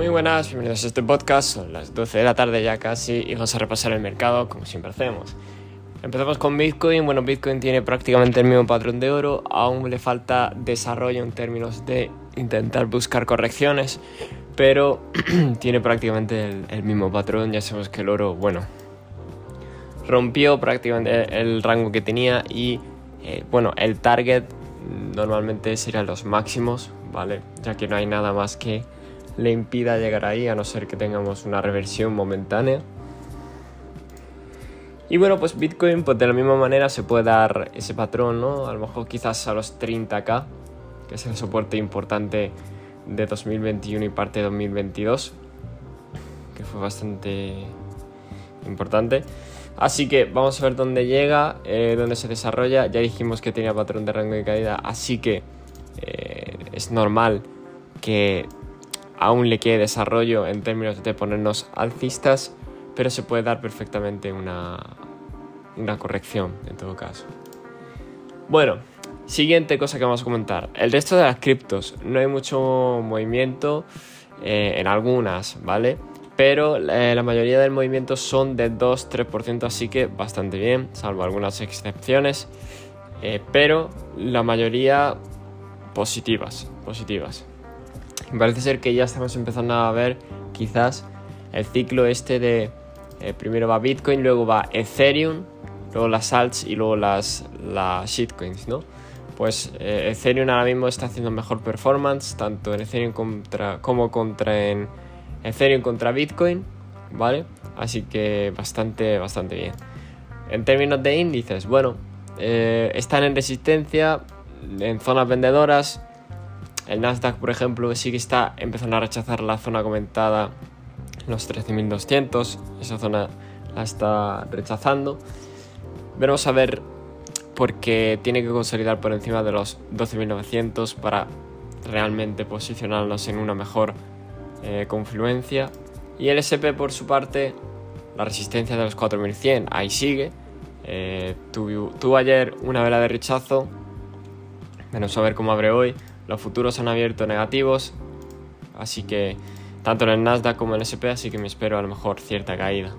Muy buenas, bienvenidos a este podcast. Son las 12 de la tarde ya casi y vamos a repasar el mercado como siempre hacemos. Empezamos con Bitcoin. Bueno, Bitcoin tiene prácticamente el mismo patrón de oro. Aún le falta desarrollo en términos de intentar buscar correcciones, pero tiene prácticamente el, mismo patrón. Ya sabemos que el oro, bueno, rompió prácticamente el rango que tenía y, eh, bueno, el target normalmente serían los máximos, ¿vale? Ya que no hay nada más que le impida llegar ahí, a no ser que tengamos una reversión momentánea. Y bueno, pues Bitcoin, pues de la misma manera se puede dar ese patrón, ¿no? A lo mejor quizás a los 30k, que es el soporte importante de 2021 y parte de 2022, que fue bastante importante. Así que vamos a ver dónde llega, eh, dónde se desarrolla. Ya dijimos que tenía patrón de rango de caída, así que eh, es normal que aún le quede desarrollo en términos de ponernos alcistas, pero se puede dar perfectamente una, una corrección en todo caso. Bueno, siguiente cosa que vamos a comentar. El resto de las criptos, no hay mucho movimiento eh, en algunas, ¿vale? Pero eh, la mayoría del movimiento son de 2-3%, así que bastante bien, salvo algunas excepciones. Eh, pero la mayoría positivas, positivas. Parece ser que ya estamos empezando a ver quizás el ciclo este de eh, primero va Bitcoin, luego va Ethereum, luego las alts y luego las, las shitcoins, ¿no? Pues eh, Ethereum ahora mismo está haciendo mejor performance, tanto en Ethereum contra, como contra en Ethereum contra Bitcoin, ¿vale? Así que bastante, bastante bien. En términos de índices, bueno, eh, están en resistencia, en zonas vendedoras, el Nasdaq, por ejemplo, sí que está empezando a rechazar la zona comentada, los 13.200. Esa zona la está rechazando. Veremos a ver porque tiene que consolidar por encima de los 12.900 para realmente posicionarnos en una mejor eh, confluencia. Y el SP por su parte, la resistencia de los 4100, ahí sigue. Eh, tuvo, ayer una vela de rechazo. Veremos a ver cómo abre hoy. Los futuros han abierto negativos, así que tanto en el Nasdaq como en el SP, así que me espero a lo mejor cierta caída.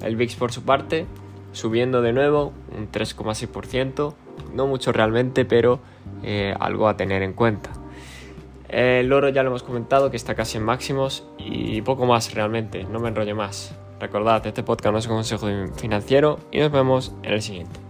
El VIX por su parte, subiendo de nuevo, un 3,6%, no mucho realmente, pero eh, algo a tener en cuenta. El oro ya lo hemos comentado, que está casi en máximos y poco más realmente, no me enrollo más. Recordad, este podcast no es un consejo financiero y nos vemos en el siguiente.